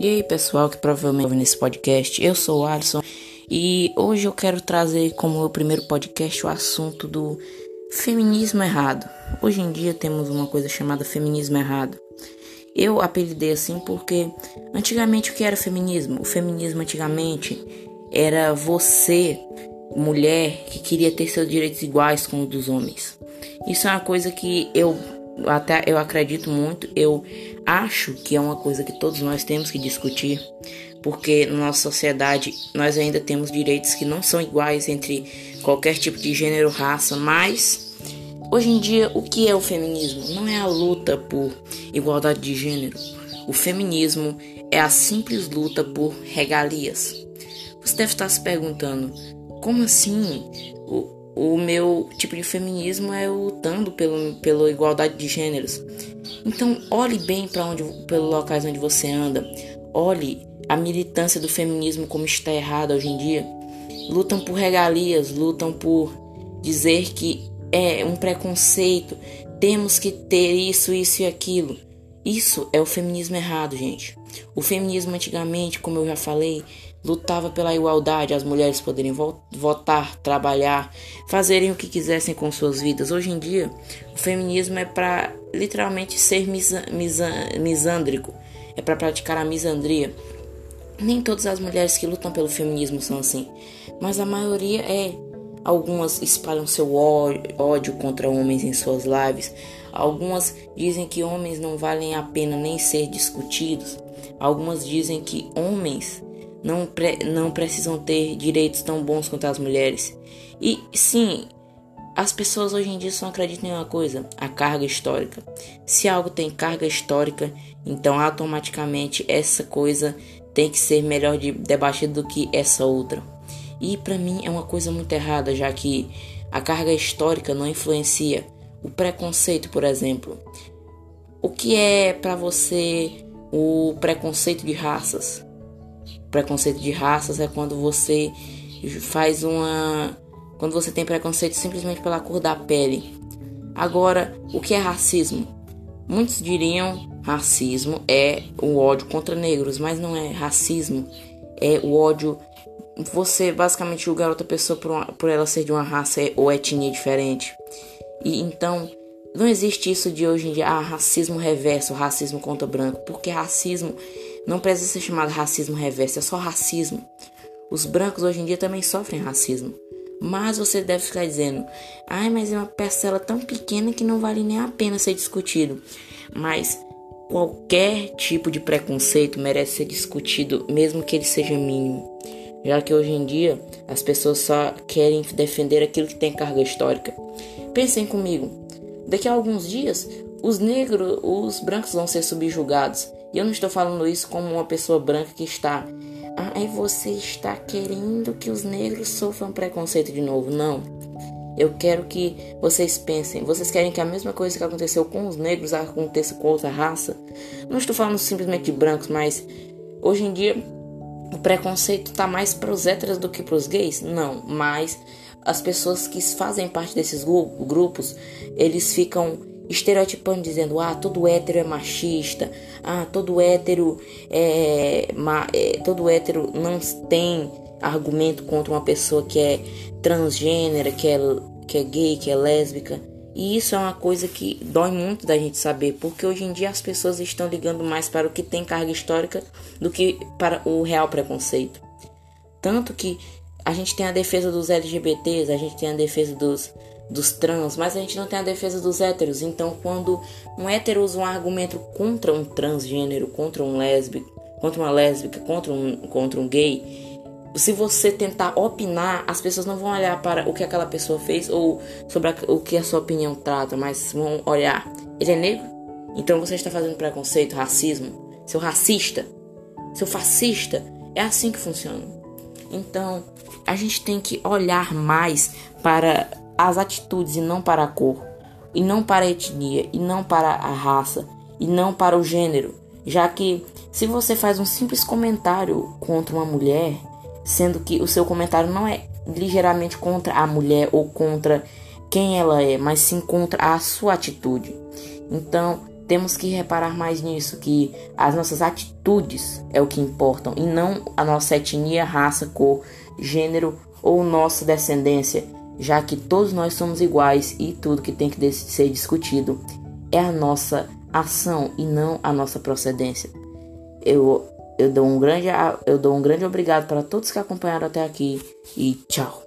E aí, pessoal que provavelmente ouve nesse podcast, eu sou o Alisson e hoje eu quero trazer como meu primeiro podcast o assunto do feminismo errado. Hoje em dia temos uma coisa chamada feminismo errado. Eu apelidei assim porque antigamente o que era feminismo? O feminismo antigamente era você, mulher, que queria ter seus direitos iguais com os dos homens. Isso é uma coisa que eu até eu acredito muito, eu acho que é uma coisa que todos nós temos que discutir, porque na nossa sociedade nós ainda temos direitos que não são iguais entre qualquer tipo de gênero, raça, mas hoje em dia o que é o feminismo? Não é a luta por igualdade de gênero. O feminismo é a simples luta por regalias. Você deve estar se perguntando, como assim? O meu tipo de feminismo é lutando pelo, pela igualdade de gêneros. Então, olhe bem para onde, pelos locais onde você anda. Olhe a militância do feminismo como está errada hoje em dia. Lutam por regalias, lutam por dizer que é um preconceito, temos que ter isso, isso e aquilo. Isso é o feminismo errado, gente. O feminismo antigamente, como eu já falei, lutava pela igualdade, as mulheres poderem votar, trabalhar, fazerem o que quisessem com suas vidas. Hoje em dia, o feminismo é para literalmente ser misa, misândrico, é para praticar a misandria. Nem todas as mulheres que lutam pelo feminismo são assim, mas a maioria é. Algumas espalham seu ódio contra homens em suas lives. Algumas dizem que homens não valem a pena nem ser discutidos. Algumas dizem que homens não, pre não precisam ter direitos tão bons quanto as mulheres. E sim, as pessoas hoje em dia só acreditam em uma coisa: a carga histórica. Se algo tem carga histórica, então automaticamente essa coisa tem que ser melhor de debatida do que essa outra. E para mim é uma coisa muito errada, já que a carga histórica não influencia o preconceito, por exemplo. O que é para você o preconceito de raças? preconceito de raças é quando você faz uma. Quando você tem preconceito simplesmente pela cor da pele. Agora, o que é racismo? Muitos diriam racismo é o ódio contra negros, mas não é racismo. É o ódio. Você basicamente julgar outra pessoa por, uma, por ela ser de uma raça ou etnia diferente. E então, não existe isso de hoje em dia, ah, racismo reverso, racismo contra branco, porque racismo não precisa ser chamado racismo reverso, é só racismo. Os brancos hoje em dia também sofrem racismo. Mas você deve ficar dizendo, ai, mas é uma parcela tão pequena que não vale nem a pena ser discutido. Mas qualquer tipo de preconceito merece ser discutido, mesmo que ele seja mínimo. Já que hoje em dia as pessoas só querem defender aquilo que tem carga histórica. Pensem comigo, daqui a alguns dias os negros, os brancos vão ser subjugados e eu não estou falando isso como uma pessoa branca que está. Ah, aí você está querendo que os negros sofram preconceito de novo. Não. Eu quero que vocês pensem. Vocês querem que a mesma coisa que aconteceu com os negros aconteça com outra raça? Não estou falando simplesmente de brancos, mas hoje em dia o preconceito está mais para os héteros do que para os gays? Não, mas as pessoas que fazem parte desses grupos, eles ficam estereotipando, dizendo: ah, todo hétero é machista, ah, todo hétero é, é, todo hétero não tem argumento contra uma pessoa que é transgênera, que é, que é gay, que é lésbica. E isso é uma coisa que dói muito da gente saber, porque hoje em dia as pessoas estão ligando mais para o que tem carga histórica do que para o real preconceito. Tanto que a gente tem a defesa dos LGBTs, a gente tem a defesa dos, dos trans, mas a gente não tem a defesa dos héteros. Então, quando um hétero usa um argumento contra um transgênero, contra um lésbico, contra uma lésbica, contra um, contra um gay, se você tentar opinar, as pessoas não vão olhar para o que aquela pessoa fez ou sobre a, o que a sua opinião trata, mas vão olhar. Ele é negro? Então você está fazendo preconceito, racismo? Seu racista? Seu fascista? É assim que funciona. Então, a gente tem que olhar mais para as atitudes e não para a cor, e não para a etnia, e não para a raça, e não para o gênero, já que se você faz um simples comentário contra uma mulher, sendo que o seu comentário não é ligeiramente contra a mulher ou contra quem ela é, mas sim contra a sua atitude. Então, Temos que reparar mais nisso, que as nossas atitudes é o que importam e não a nossa etnia, raça, cor, gênero ou nossa descendência, já que todos nós somos iguais e tudo que tem que ser discutido é a nossa ação e não a nossa procedência. Eu, eu, dou um grande, eu dou um grande obrigado para todos que acompanharam até aqui e tchau.